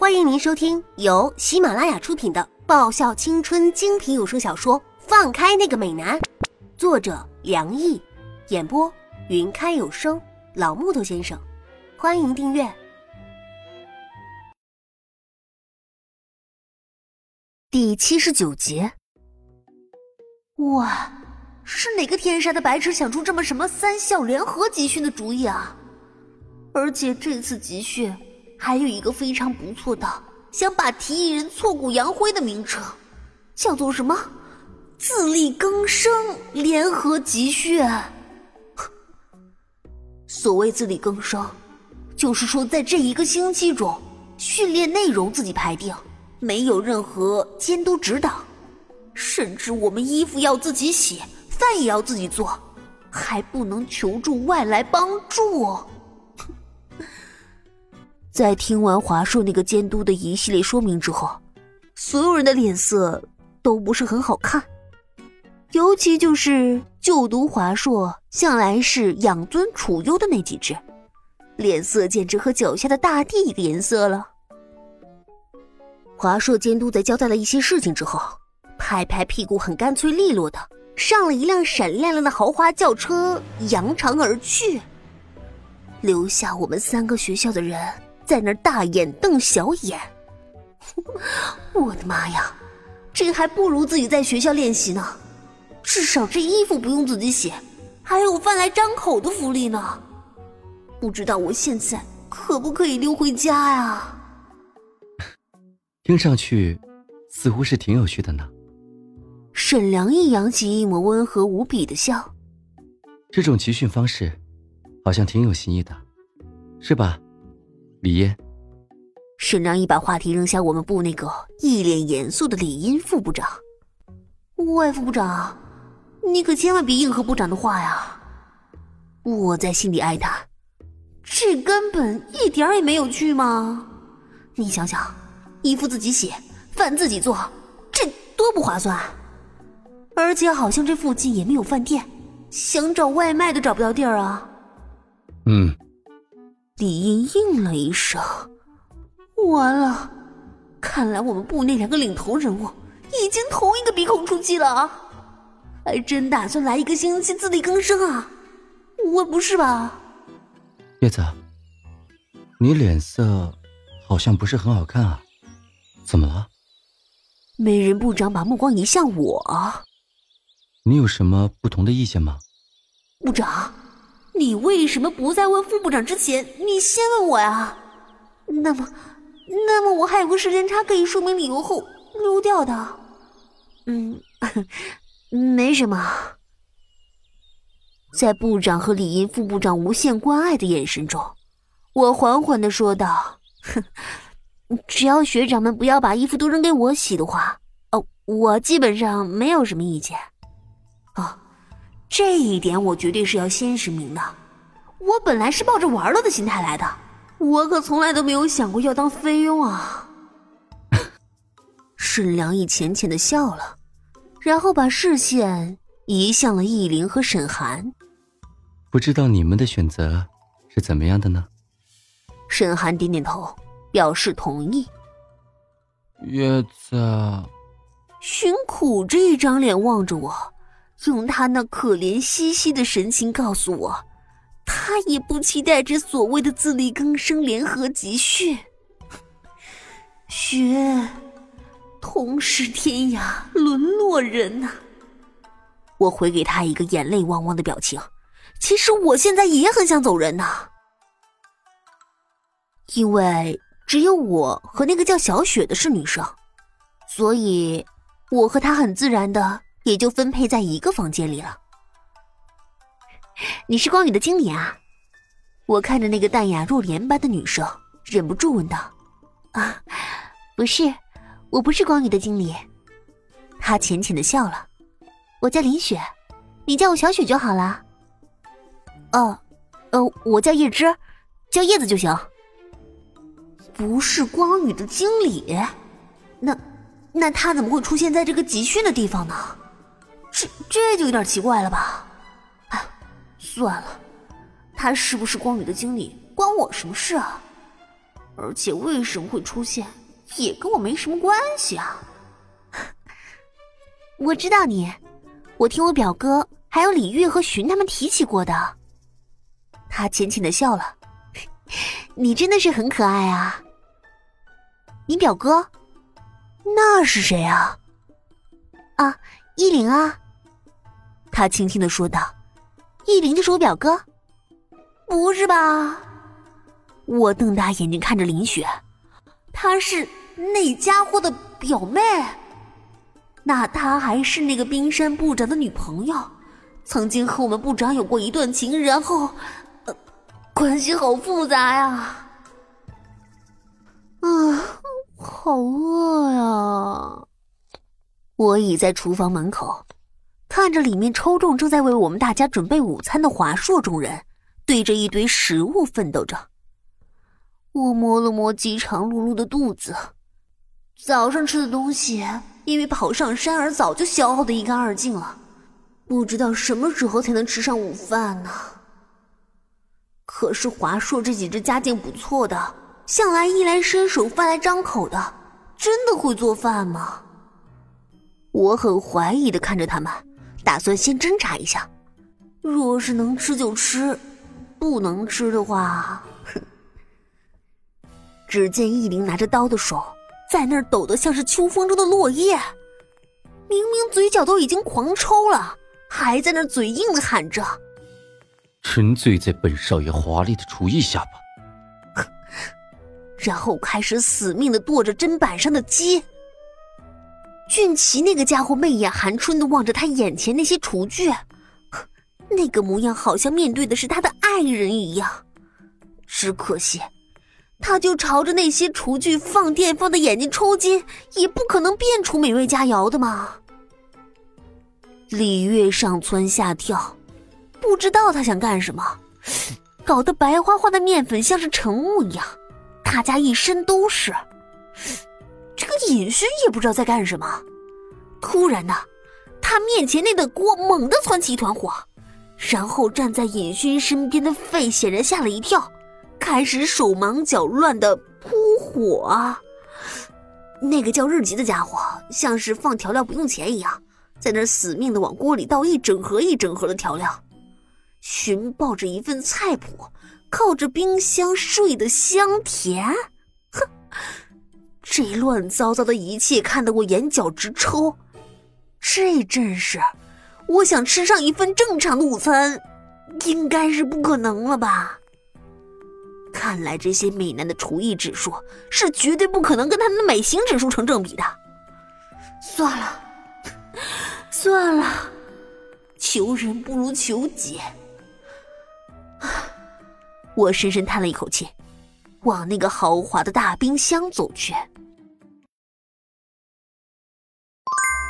欢迎您收听由喜马拉雅出品的爆笑青春精品有声小说《放开那个美男》，作者梁毅，演播云开有声老木头先生。欢迎订阅第七十九集。哇，是哪个天杀的白痴想出这么什么三校联合集训的主意啊？而且这次集训还有一个非常不错的，想把提议人挫骨扬灰的名称，叫做什么“自力更生联合集训”。所谓自力更生，就是说在这一个星期中，训练内容自己排定，没有任何监督指导，甚至我们衣服要自己洗，饭也要自己做，还不能求助外来帮助。在听完华硕那个监督的一系列说明之后，所有人的脸色都不是很好看，尤其就是就读华硕向来是养尊处优的那几只，脸色简直和脚下的大地一个颜色了。华硕监督在交代了一些事情之后，拍拍屁股，很干脆利落的上了一辆闪亮亮的豪华轿车，扬长而去，留下我们三个学校的人。在那儿大眼瞪小眼，我的妈呀，这还不如自己在学校练习呢，至少这衣服不用自己洗，还有饭来张口的福利呢。不知道我现在可不可以溜回家呀？听上去似乎是挺有趣的呢。沈良一扬起一抹温和无比的笑，这种集训方式好像挺有新意的，是吧？李嫣，沈良一把话题扔向我们部那个一脸严肃的李英副部长。外副部长，你可千万别应和部长的话呀！我在心里哀叹，这根本一点也没有趣吗？你想想，衣服自己洗，饭自己做，这多不划算！而且好像这附近也没有饭店，想找外卖都找不到地儿啊。嗯。李英应了一声，完了，看来我们部那两个领头人物已经同一个鼻孔出气了啊！还真打算来一个星期自力更生啊？我不是吧？叶子，你脸色好像不是很好看啊，怎么了？美人部长把目光移向我，你有什么不同的意见吗？部长。你为什么不在问副部长之前，你先问我呀？那么，那么我还有个时间差可以说明理由后溜掉的。嗯，没什么。在部长和李英副部长无限关爱的眼神中，我缓缓的说道：“哼，只要学长们不要把衣服都扔给我洗的话，哦，我基本上没有什么意见。”啊。这一点我绝对是要先声明的。我本来是抱着玩乐的心态来的，我可从来都没有想过要当菲佣啊。沈良义浅浅的笑了，然后把视线移向了易林和沈寒。不知道你们的选择是怎么样的呢？沈寒点点头，表示同意。叶子，寻苦着一张脸望着我。用他那可怜兮兮的神情告诉我，他也不期待这所谓的自力更生联合集训。学，同是天涯沦落人呐！我回给他一个眼泪汪汪的表情。其实我现在也很想走人呐，因为只有我和那个叫小雪的是女生，所以我和她很自然的。也就分配在一个房间里了。你是光宇的经理啊？我看着那个淡雅若莲般的女生，忍不住问道：“啊，不是，我不是光宇的经理。”她浅浅的笑了：“我叫林雪，你叫我小雪就好了。”“哦，呃，我叫叶芝，叫叶子就行。”不是光宇的经理，那那他怎么会出现在这个集训的地方呢？这这就有点奇怪了吧？哎，算了，他是不是光宇的经理，关我什么事啊？而且为什么会出现，也跟我没什么关系啊。我知道你，我听我表哥还有李玉和寻他们提起过的。他浅浅的笑了，你真的是很可爱啊。你表哥，那是谁啊？啊，依琳啊。他轻轻的说道：“依林就是我表哥。”不是吧？我瞪大眼睛看着林雪，她是那家伙的表妹。那她还是那个冰山部长的女朋友，曾经和我们部长有过一段情，然后，关系好复杂呀。啊，好饿呀！我倚在厨房门口，看着里面抽中正在为我们大家准备午餐的华硕众人，对着一堆食物奋斗着。我摸了摸饥肠辘辘的肚子，早上吃的东西因为跑上山而早就消耗的一干二净了，不知道什么时候才能吃上午饭呢。可是华硕这几只家境不错的，向来衣来伸手饭来张口的，真的会做饭吗？我很怀疑的看着他们，打算先侦查一下，若是能吃就吃，不能吃的话。只见易灵拿着刀的手在那儿抖得像是秋风中的落叶，明明嘴角都已经狂抽了，还在那嘴硬的喊着：“沉醉在本少爷华丽的厨艺下吧。”然后开始死命的剁着砧板上的鸡。俊奇那个家伙媚眼含春的望着他眼前那些厨具，那个模样好像面对的是他的爱人一样，只可惜。他就朝着那些厨具放电放的眼睛抽筋，也不可能变出美味佳肴的嘛。李月上蹿下跳，不知道他想干什么，搞得白花花的面粉像是晨雾一样，大家一身都是。这个尹勋也不知道在干什么，突然呢，他面前那个锅猛地窜起一团火，然后站在尹勋身边的费显然吓了一跳。开始手忙脚乱的扑火！那个叫日吉的家伙像是放调料不用钱一样，在那死命的往锅里倒一整盒一整盒的调料。寻抱着一份菜谱，靠着冰箱睡得香甜。这乱糟糟的一切看得我眼角直抽。这阵势，我想吃上一份正常的午餐，应该是不可能了吧？看来这些美男的厨艺指数是绝对不可能跟他们的美型指数成正比的。算了，算了，求人不如求己。我深深叹了一口气，往那个豪华的大冰箱走去。